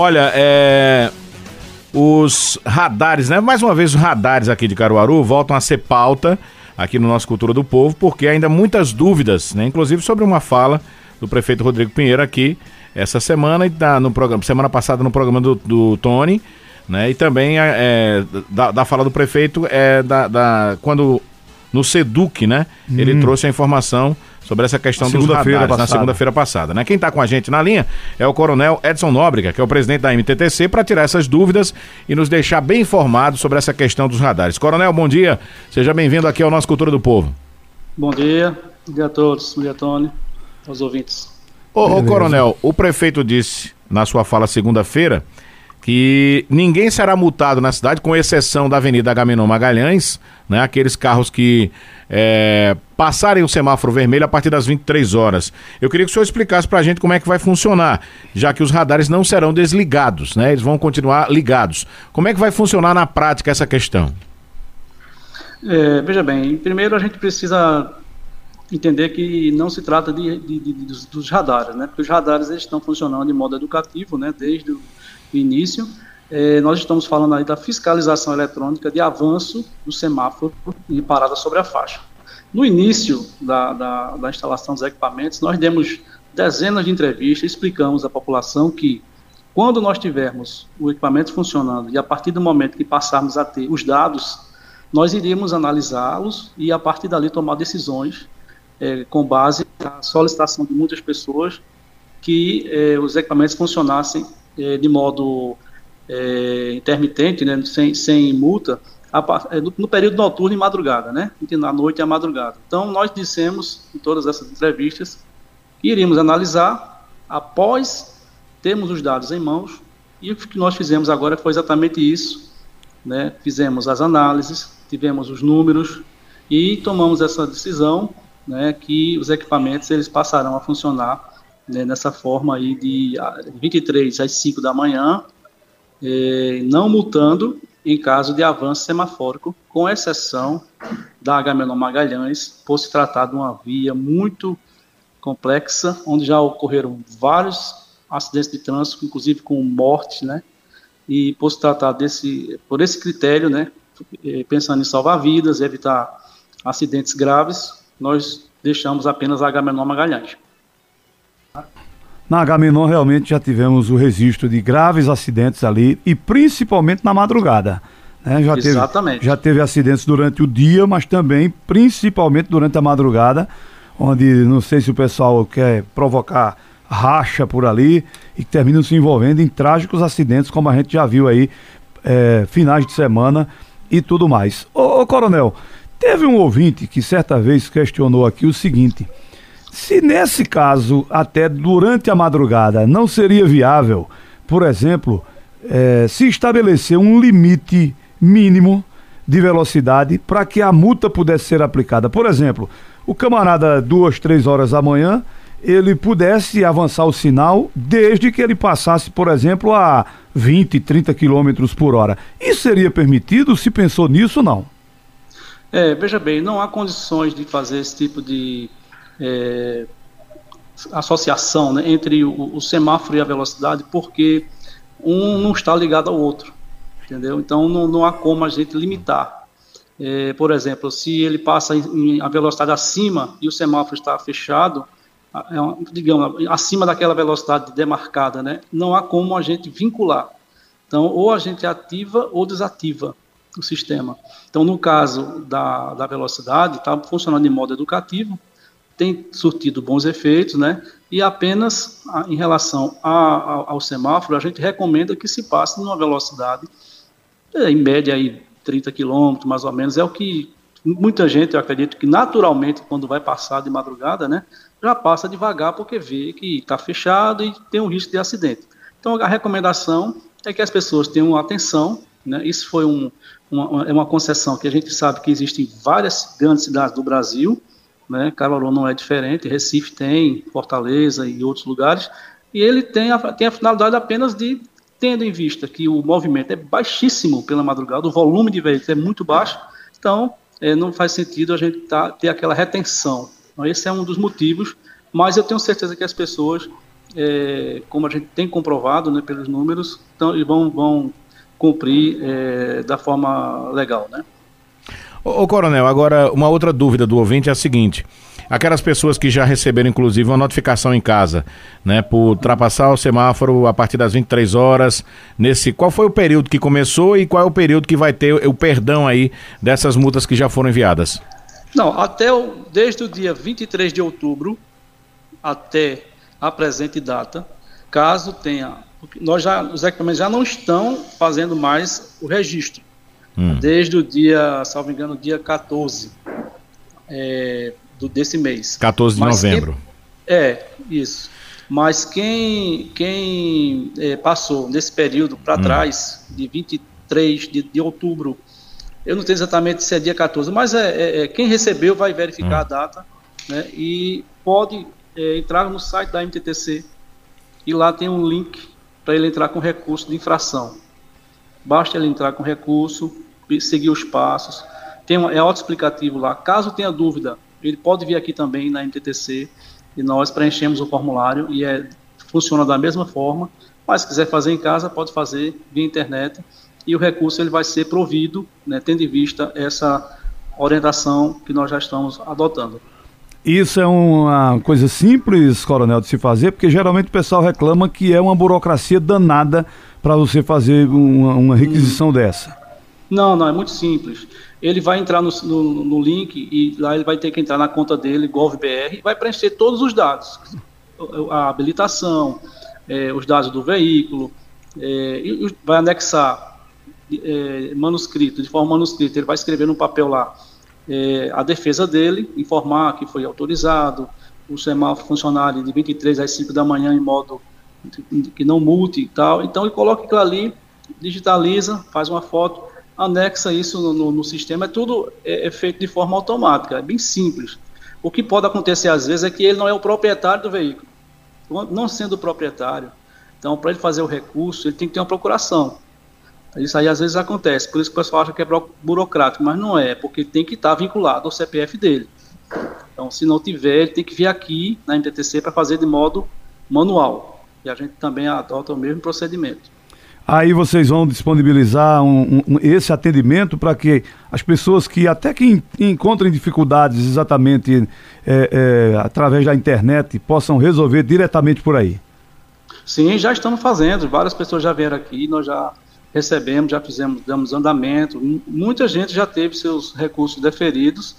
Olha, é, os radares, né? Mais uma vez, os radares aqui de Caruaru voltam a ser pauta aqui no nosso Cultura do Povo, porque ainda muitas dúvidas, né? Inclusive sobre uma fala do prefeito Rodrigo Pinheiro aqui essa semana e da, no programa, semana passada no programa do, do Tony, né? E também é, é da, da, fala do prefeito é da, da quando no Seduc, né? Hum. Ele trouxe a informação sobre essa questão dos radares na segunda-feira passada, né? Quem está com a gente na linha é o Coronel Edson Nóbrega, que é o presidente da MTTC, para tirar essas dúvidas e nos deixar bem informados sobre essa questão dos radares. Coronel, bom dia. Seja bem-vindo aqui ao nosso Cultura do Povo. Bom dia. Bom dia a todos. Bom dia, Tony. Aos ouvintes. Ô, ô Coronel, o prefeito disse na sua fala segunda-feira que ninguém será multado na cidade, com exceção da Avenida Agamenon Magalhães, né? Aqueles carros que é, passarem o semáforo vermelho a partir das 23 horas. Eu queria que o senhor explicasse para a gente como é que vai funcionar, já que os radares não serão desligados, né? Eles vão continuar ligados. Como é que vai funcionar na prática essa questão? É, veja bem, primeiro a gente precisa entender que não se trata de, de, de, dos, dos, radares, né? Porque os radares eles estão funcionando de modo educativo, né? Desde o início. É, nós estamos falando aí da fiscalização eletrônica de avanço do semáforo em parada sobre a faixa. No início da, da, da instalação dos equipamentos, nós demos dezenas de entrevistas, explicamos à população que quando nós tivermos o equipamento funcionando e a partir do momento que passarmos a ter os dados, nós iríamos analisá-los e a partir dali tomar decisões é, com base na solicitação de muitas pessoas que é, os equipamentos funcionassem de modo é, intermitente, né, sem, sem multa, a, é, no, no, período noturno e madrugada, né, na noite e à madrugada. Então, nós dissemos em todas essas entrevistas que iríamos analisar após termos os dados em mãos e o que nós fizemos agora foi exatamente isso, né, fizemos as análises, tivemos os números e tomamos essa decisão né, que os equipamentos eles passarão a funcionar né, nessa forma aí de 23 às 5 da manhã, eh, não multando em caso de avanço semafórico, com exceção da Agamenon Magalhães, por se tratar de uma via muito complexa, onde já ocorreram vários acidentes de trânsito, inclusive com morte, né? E por se tratar desse, por esse critério, né? Eh, pensando em salvar vidas, evitar acidentes graves, nós deixamos apenas a Agamenon Magalhães. Na Agamenon realmente já tivemos o registro de graves acidentes ali e principalmente na madrugada. Né? Já Exatamente. Teve, já teve acidentes durante o dia, mas também principalmente durante a madrugada, onde não sei se o pessoal quer provocar racha por ali e que terminam se envolvendo em trágicos acidentes, como a gente já viu aí, é, finais de semana e tudo mais. Ô, ô Coronel, teve um ouvinte que certa vez questionou aqui o seguinte se nesse caso, até durante a madrugada, não seria viável, por exemplo, é, se estabelecer um limite mínimo de velocidade para que a multa pudesse ser aplicada. Por exemplo, o camarada, duas, três horas da manhã, ele pudesse avançar o sinal desde que ele passasse, por exemplo, a 20, 30 quilômetros por hora. Isso seria permitido? Se pensou nisso, não? É, veja bem, não há condições de fazer esse tipo de é, associação né, entre o, o, semáforo e a velocidade, porque um não está ligado ao outro, entendeu? Então não, não há como a gente limitar. É, por exemplo, se ele passa em, em, a velocidade acima e o semáforo está fechado, é digamos, acima daquela velocidade demarcada, né, não há como a gente vincular. Então, ou a gente ativa ou desativa o sistema. Então, no caso da, da velocidade, está funcionando de modo educativo, tem surtido bons efeitos, né? E apenas em relação a, a, ao semáforo, a gente recomenda que se passe numa velocidade, é, em média aí 30 km, mais ou menos, é o que muita gente, eu acredito que naturalmente, quando vai passar de madrugada, né, já passa devagar porque vê que está fechado e tem um risco de acidente. Então, a recomendação é que as pessoas tenham atenção, né, isso foi um, uma, uma concessão que a gente sabe que existe em várias grandes cidades do Brasil, né? Caruaru não é diferente, Recife tem, Fortaleza e outros lugares, e ele tem a, tem a finalidade apenas de, tendo em vista que o movimento é baixíssimo pela madrugada, o volume de veículos é muito baixo, então é, não faz sentido a gente tá, ter aquela retenção. Então, esse é um dos motivos, mas eu tenho certeza que as pessoas é, como a gente tem comprovado né, pelos números, e vão, vão cumprir é, da forma legal, né? Ô, Coronel, agora uma outra dúvida do ouvinte é a seguinte: aquelas pessoas que já receberam, inclusive, uma notificação em casa, né, por ultrapassar o semáforo a partir das 23 horas, nesse. Qual foi o período que começou e qual é o período que vai ter o perdão aí dessas multas que já foram enviadas? Não, até o, desde o dia 23 de outubro até a presente data, caso tenha. Nós já, os equipamentos já não estão fazendo mais o registro. Hum. Desde o dia, salvo engano, dia 14 é, do, desse mês. 14 de Mas novembro. Quem, é, isso. Mas quem, quem é, passou nesse período para hum. trás, de 23 de, de outubro, eu não tenho exatamente se é dia 14, mas é, é, é quem recebeu vai verificar hum. a data né, e pode é, entrar no site da MTTC e lá tem um link para ele entrar com recurso de infração. Basta ele entrar com recurso, seguir os passos. Tem é autoexplicativo lá. Caso tenha dúvida, ele pode vir aqui também na MTTC e nós preenchemos o formulário e é, funciona da mesma forma. Mas se quiser fazer em casa, pode fazer via internet e o recurso ele vai ser provido, né, tendo em vista essa orientação que nós já estamos adotando. Isso é uma coisa simples, Coronel, de se fazer, porque geralmente o pessoal reclama que é uma burocracia danada para você fazer uma, uma requisição hum. dessa. Não, não, é muito simples. Ele vai entrar no, no, no, link e lá ele vai ter que entrar na conta dele, GovBR, vai preencher todos os dados. A habilitação, é, os dados do veículo, é, e vai anexar é, manuscrito, de forma manuscrita. Ele vai escrever no papel lá é, a defesa dele, informar que foi autorizado, o semáforo funcionário de 23 às 5 da manhã em modo que não multe e tal. Então ele coloca aquilo ali, digitaliza, faz uma foto, anexa isso no, no, no sistema, é tudo é, é, feito de forma automática, é bem simples. O que pode acontecer às vezes é que ele não é o proprietário do veículo. Não sendo o proprietário, então para ele fazer o recurso, ele tem que ter uma procuração. Isso aí às vezes acontece, por isso que o pessoal acha que é burocrático, mas não é, porque tem que estar vinculado ao CPF dele. Então, se não tiver, ele tem que vir aqui na MTTC para fazer de modo manual. E a gente também adota o mesmo procedimento. Aí vocês vão disponibilizar um, um, esse atendimento para que as pessoas que até que encontrem dificuldades exatamente é, é, através da internet possam resolver diretamente por aí. Sim, já estamos fazendo. Várias pessoas já vieram aqui, nós já recebemos, já fizemos, damos andamento. Muita gente já teve seus recursos deferidos,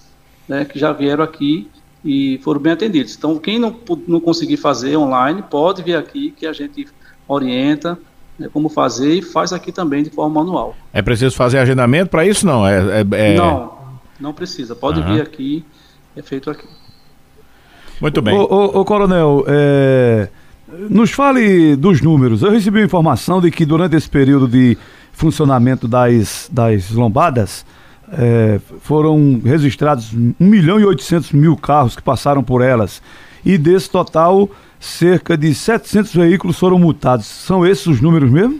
né, que já vieram aqui e foram bem atendidos. Então, quem não, não conseguir fazer online, pode vir aqui que a gente orienta né, como fazer e faz aqui também de forma manual. É preciso fazer agendamento para isso? Não, é, é, é... não, não precisa. Pode uhum. vir aqui, é feito aqui. Muito bem. Ô, Coronel, é... nos fale dos números. Eu recebi informação de que durante esse período de funcionamento das, das lombadas, é, foram registrados 1 milhão e 800 mil carros que passaram por elas. E desse total, cerca de 700 veículos foram multados. São esses os números mesmo?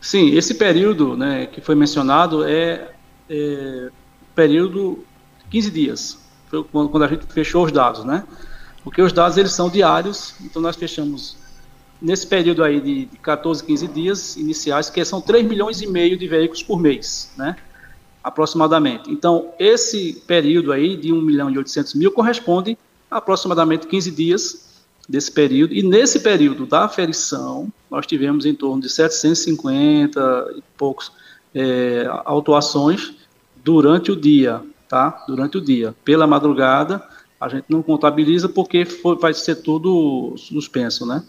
Sim, esse período né, que foi mencionado é, é período 15 dias, foi quando a gente fechou os dados, né? Porque os dados eles são diários, então nós fechamos nesse período aí de, de 14, 15 dias iniciais, que são 3 milhões e meio de veículos por mês, né? Aproximadamente. Então, esse período aí de 1 milhão e 800 mil corresponde aproximadamente 15 dias desse período, e nesse período da aferição, nós tivemos em torno de 750 e poucos é, autuações durante o dia, tá? Durante o dia. Pela madrugada, a gente não contabiliza porque foi, vai ser tudo suspenso, né?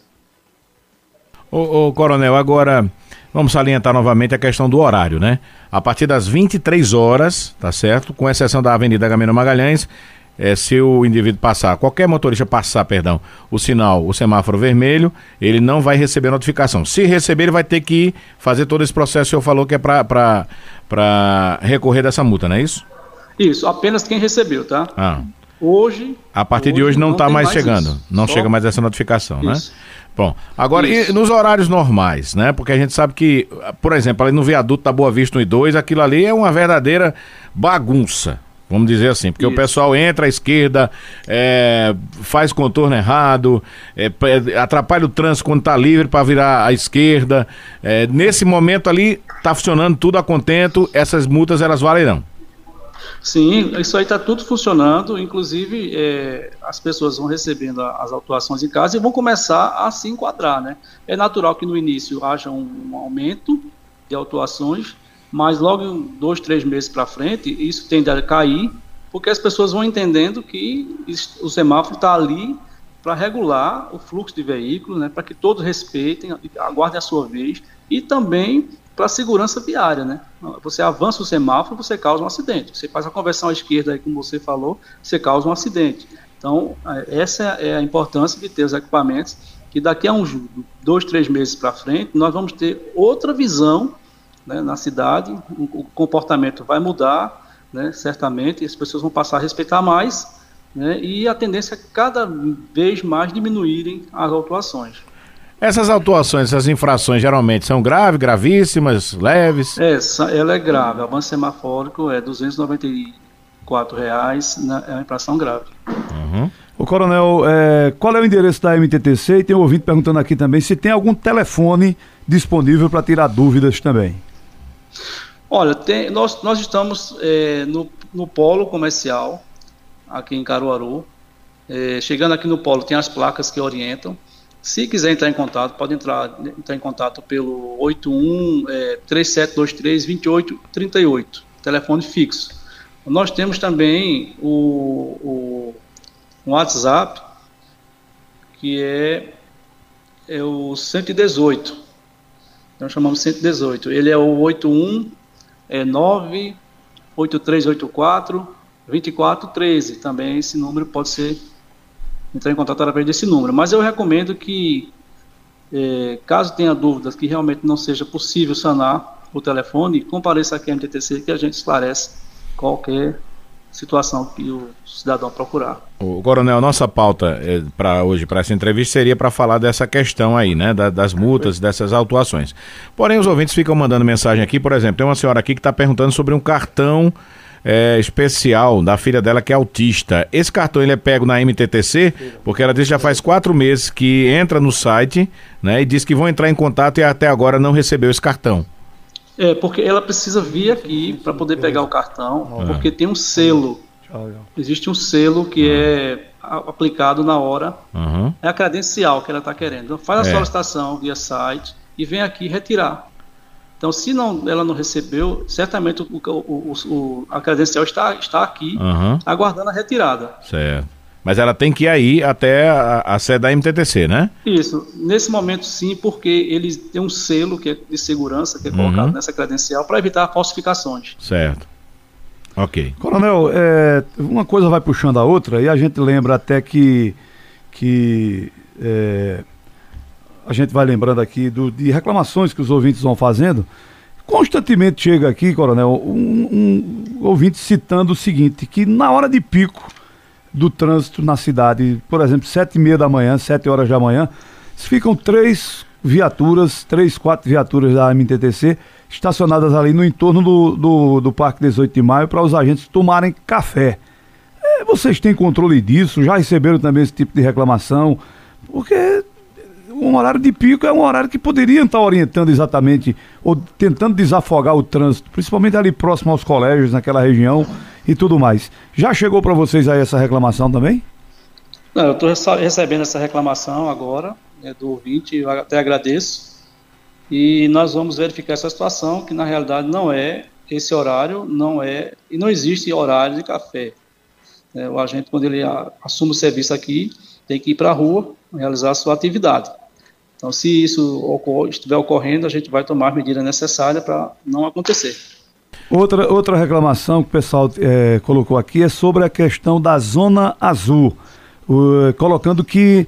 Ô, ô, Coronel, agora vamos salientar novamente a questão do horário, né? A partir das 23 horas, tá certo? Com exceção da Avenida Gamino Magalhães, é, se o indivíduo passar, qualquer motorista passar, perdão, o sinal, o semáforo vermelho, ele não vai receber notificação. Se receber, ele vai ter que fazer todo esse processo que o senhor falou que é para recorrer dessa multa, não é isso? Isso, apenas quem recebeu, tá? Ah. Hoje. A partir hoje de hoje não está mais, mais, chegando. Isso. Não Só... chega mais essa notificação, né? isso. né? Bom, agora e nos horários normais, né? Porque a gente sabe que, por exemplo, ali no viaduto da Boa Vista 1 e 2, aquilo ali é uma verdadeira bagunça Vamos dizer assim, porque Isso. o pessoal entra à esquerda, é, faz contorno errado, é, atrapalha o trânsito quando está livre para virar à esquerda. É, nesse momento ali, está funcionando tudo a contento, essas multas elas valerão. Sim, isso aí está tudo funcionando, inclusive é, as pessoas vão recebendo as autuações em casa e vão começar a se enquadrar, né? É natural que no início haja um, um aumento de autuações, mas logo dois, três meses para frente, isso tende a cair, porque as pessoas vão entendendo que o semáforo está ali para regular o fluxo de veículos, né, para que todos respeitem, aguardem a sua vez, e também para a segurança viária. Né? Você avança o semáforo, você causa um acidente. Você faz a conversão à esquerda, aí, como você falou, você causa um acidente. Então, é, essa é a importância de ter os equipamentos, que daqui a uns dois, três meses para frente, nós vamos ter outra visão né, na cidade, o, comportamento vai mudar, né, certamente, as pessoas vão passar a respeitar mais, né, e a tendência é cada vez mais diminuírem as autuações. Essas autuações, essas infrações geralmente são graves, gravíssimas, leves? É, ela é grave. O avanço semafórico é 294 reais, é uma infração grave. Uhum. O coronel, é, qual é o endereço da MTTC? E tem um ouvinte perguntando aqui também se tem algum telefone disponível para tirar dúvidas também. Olha, tem, nós, nós estamos é, no, no polo comercial, aqui em Caruaru. É, chegando aqui no polo, tem as placas que orientam. Se quiser entrar em contato, pode entrar, entrar em contato pelo 81 é, 3723 2838, telefone fixo. Nós temos também o, o um WhatsApp, que é, é o 118. Nós chamamos 118. Ele é o 81 é 98384 2413. Também esse número pode ser entrar em contato através desse número. Mas eu recomendo que, é, caso tenha dúvidas que realmente não seja possível sanar o telefone, compareça aqui à MTTC que a gente esclarece qualquer situação que o cidadão procurar. O coronel, nossa pauta é, para hoje, para essa entrevista, seria para falar dessa questão aí, né, da, das multas, dessas autuações. Porém, os ouvintes ficam mandando mensagem aqui, por exemplo, tem uma senhora aqui que está perguntando sobre um cartão é, especial da filha dela que é autista. Esse cartão ele é pego na MTTC, porque ela diz que já faz quatro meses que entra no site, né, e diz que vão entrar em contato e até agora não recebeu esse cartão. É, porque ela precisa vir aqui para poder pegar o cartão, porque tem um selo. Existe um selo que é aplicado na hora. Uhum. É a credencial que ela está querendo. Então, faz a é. solicitação via site e vem aqui retirar. Então, se não, ela não recebeu, certamente o, o, o, a credencial está, está aqui, uhum. aguardando a retirada. Certo. Mas ela tem que ir aí até a, a sede da MTTC, né? Isso. Nesse momento, sim, porque eles têm um selo que é de segurança que é colocado uhum. nessa credencial para evitar falsificações. Certo. Ok. Coronel, é, uma coisa vai puxando a outra e a gente lembra até que, que é, a gente vai lembrando aqui do, de reclamações que os ouvintes vão fazendo. Constantemente chega aqui, Coronel, um, um ouvinte citando o seguinte, que na hora de pico do trânsito na cidade, por exemplo, sete e meia da manhã, sete horas da manhã, ficam três viaturas, três, quatro viaturas da MTTC estacionadas ali no entorno do, do, do Parque 18 de Maio para os agentes tomarem café. É, vocês têm controle disso? Já receberam também esse tipo de reclamação? Porque um horário de pico é um horário que poderia estar orientando exatamente, ou tentando desafogar o trânsito, principalmente ali próximo aos colégios, naquela região e tudo mais. Já chegou para vocês aí essa reclamação também? Não, eu estou recebendo essa reclamação agora, né, do ouvinte, eu até agradeço, e nós vamos verificar essa situação, que na realidade não é esse horário, não é, e não existe horário de café. É, o agente, quando ele assume o serviço aqui, tem que ir para a rua, realizar a sua atividade. Então, se isso estiver ocorrendo, a gente vai tomar medidas necessárias para não acontecer. Outra, outra reclamação que o pessoal é, colocou aqui é sobre a questão da zona azul, o, colocando que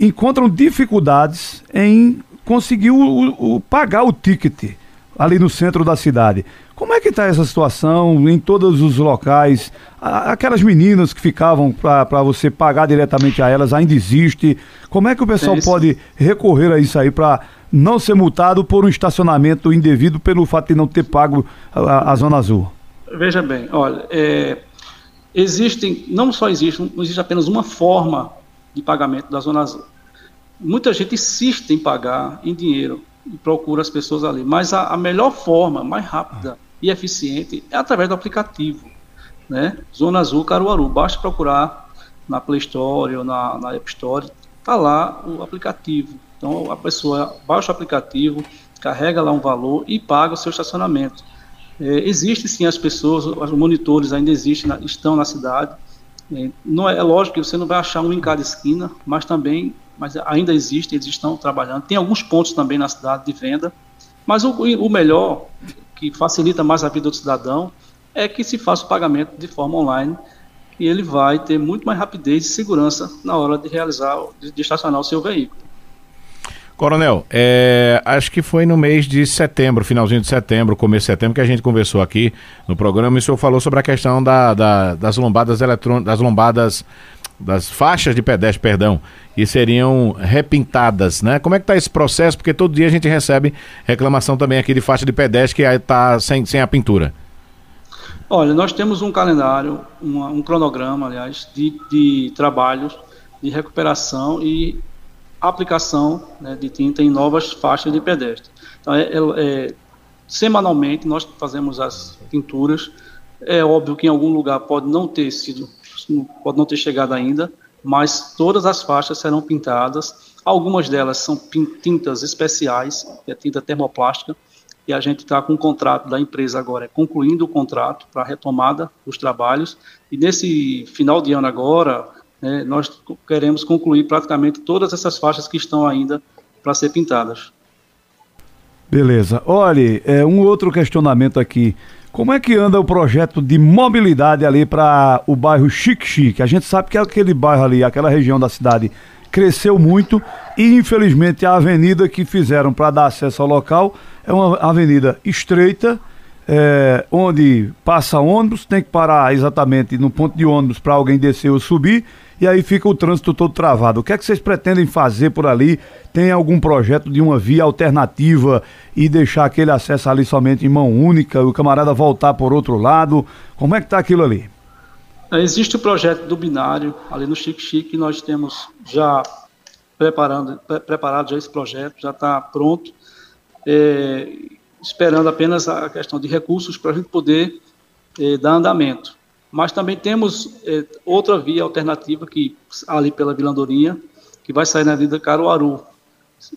encontram dificuldades em conseguir o, o, o, pagar o ticket ali no centro da cidade. Como é que está essa situação em todos os locais? Aquelas meninas que ficavam para você pagar diretamente a elas ainda existe? Como é que o pessoal pode recorrer a isso aí para não ser multado por um estacionamento indevido pelo fato de não ter pago a, a Zona Azul? Veja bem, olha, é, existem, não só existe, não existe apenas uma forma de pagamento da Zona Azul. Muita gente insiste em pagar em dinheiro e procura as pessoas ali, mas a, a melhor forma, mais rápida e eficiente é através do aplicativo, né? Zona Azul Caruaru, basta procurar na Play Store ou na, na App Store, tá lá o aplicativo. Então a pessoa baixa o aplicativo, carrega lá um valor e paga o seu estacionamento. É, sim as pessoas, os monitores ainda existem, estão na cidade. É, não é, é, lógico que você não vai achar um em cada esquina, mas também, mas ainda existem, eles estão trabalhando. Tem alguns pontos também na cidade de venda, mas o, o melhor, que facilita mais a vida do cidadão, é que se faça o pagamento de forma online e ele vai ter muito mais rapidez e segurança na hora de realizar, de, de estacionar o seu veículo. Coronel, é, acho que foi no mês de setembro, finalzinho de setembro, começo de setembro, que a gente conversou aqui no programa e o senhor falou sobre a questão da, da, das lombadas eletrônicas, das lombadas, das faixas de pedestre, perdão, e seriam repintadas, né? Como é que está esse processo? Porque todo dia a gente recebe reclamação também aqui de faixa de pedestre que está sem, sem a pintura. Olha, nós temos um calendário, uma, um cronograma, aliás, de, de trabalhos de recuperação e aplicação né, de tinta em novas faixas de pedestre. Então, é, é, é, semanalmente nós fazemos as pinturas. É óbvio que em algum lugar pode não ter sido, pode não ter chegado ainda, mas todas as faixas serão pintadas. Algumas delas são tintas especiais, que é tinta termoplástica, e a gente está com o contrato da empresa agora, é concluindo o contrato para retomada dos trabalhos. E nesse final de ano agora, é, nós queremos concluir praticamente todas essas faixas que estão ainda para ser pintadas. Beleza. Olhe, é, um outro questionamento aqui. Como é que anda o projeto de mobilidade ali para o bairro Chique Chique? A gente sabe que aquele bairro ali, aquela região da cidade, cresceu muito e infelizmente a avenida que fizeram para dar acesso ao local é uma avenida estreita, é, onde passa ônibus, tem que parar exatamente no ponto de ônibus para alguém descer ou subir e aí fica o trânsito todo travado. O que é que vocês pretendem fazer por ali? Tem algum projeto de uma via alternativa e deixar aquele acesso ali somente em mão única, o camarada voltar por outro lado? Como é que está aquilo ali? É, existe o projeto do binário ali no Chique Chique, nós temos já preparando, pre preparado já esse projeto, já está pronto, é, esperando apenas a questão de recursos para a gente poder é, dar andamento. Mas também temos é, outra via alternativa que ali pela Vila Andorinha, que vai sair na Avenida Caruaru.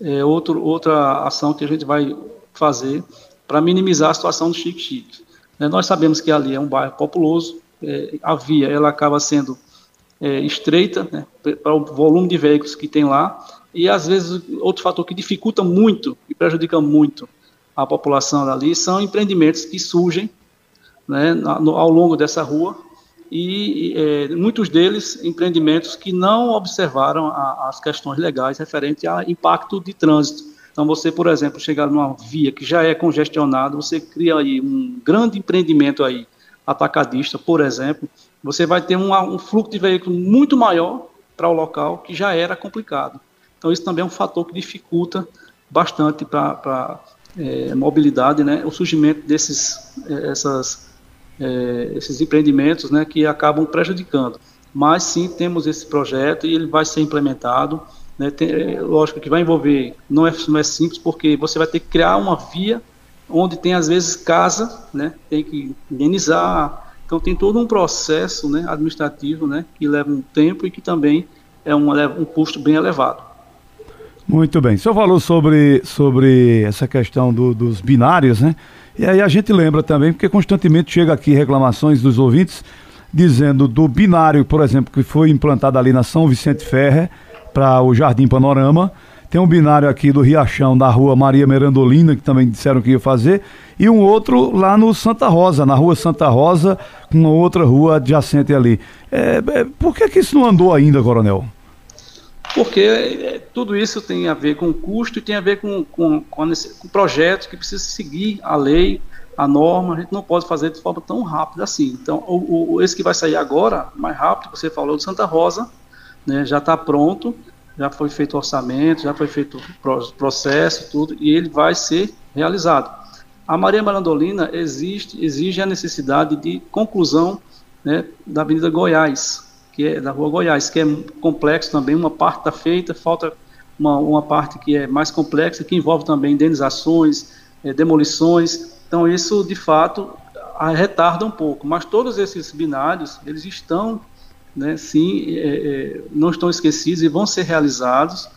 É outro, outra ação que a gente vai fazer para minimizar a situação do Chique Chique. É, nós sabemos que ali é um bairro populoso, é, a via ela acaba sendo é, estreita né, para o volume de veículos que tem lá, e às vezes outro fator que dificulta muito e prejudica muito a população dali são empreendimentos que surgem né, no, ao longo dessa rua e é, muitos deles empreendimentos que não observaram a, as questões legais referentes a impacto de trânsito. Então, você, por exemplo, chegar numa via que já é congestionada, você cria aí um grande empreendimento aí, atacadista, por exemplo, você vai ter um, um fluxo de veículos muito maior para o local que já era complicado. Então, isso também é um fator que dificulta bastante para é, mobilidade, né, o surgimento desses, é, essas é, esses empreendimentos né, que acabam prejudicando. Mas sim, temos esse projeto e ele vai ser implementado. Né, tem, é, lógico que vai envolver, não é, não é simples, porque você vai ter que criar uma via onde tem às vezes casa, né, tem que indenizar. Então tem todo um processo né, administrativo né, que leva um tempo e que também é um, um custo bem elevado. Muito bem. O senhor falou sobre, sobre essa questão do, dos binários, né? E aí a gente lembra também, porque constantemente chega aqui reclamações dos ouvintes dizendo do binário, por exemplo, que foi implantado ali na São Vicente Ferre para o Jardim Panorama. Tem um binário aqui do Riachão, da rua Maria Merandolina, que também disseram que ia fazer, e um outro lá no Santa Rosa, na rua Santa Rosa, com outra rua adjacente ali. É, é, por que, que isso não andou ainda, Coronel? Porque é, tudo isso tem a ver com custo e tem a ver com, com, com, com projetos que precisam seguir a lei, a norma, a gente não pode fazer de forma tão rápida assim. Então, o, o, esse que vai sair agora, mais rápido, você falou de Santa Rosa, né, já está pronto, já foi feito orçamento, já foi feito o processo, tudo, e ele vai ser realizado. A Maria Marandolina existe, exige a necessidade de conclusão né, da Avenida Goiás, que é da Rua Goiás, que é complexo também, uma parte está feita, falta uma, uma parte que é mais complexa, que envolve também indenizações, é, demolições, então isso de fato retarda um pouco, mas todos esses binários, eles estão, né, sim, é, é, não estão esquecidos e vão ser realizados,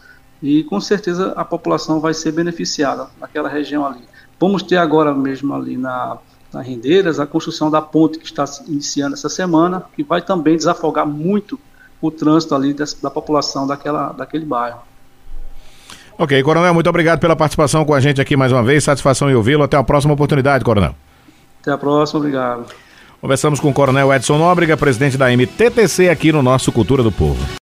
e com certeza a população vai ser beneficiada naquela região ali. Vamos ter agora mesmo ali na, na Rendeiras a construção da ponte que está iniciando essa semana, que vai também desafogar muito o trânsito ali dessa, da população daquela, daquele bairro. Ok, Coronel, muito obrigado pela participação com a gente aqui mais uma vez. Satisfação em ouvi-lo. Até a próxima oportunidade, Coronel. Até a próxima, obrigado. Conversamos com o Coronel Edson Nóbrega, presidente da MTTC aqui no nosso Cultura do Povo.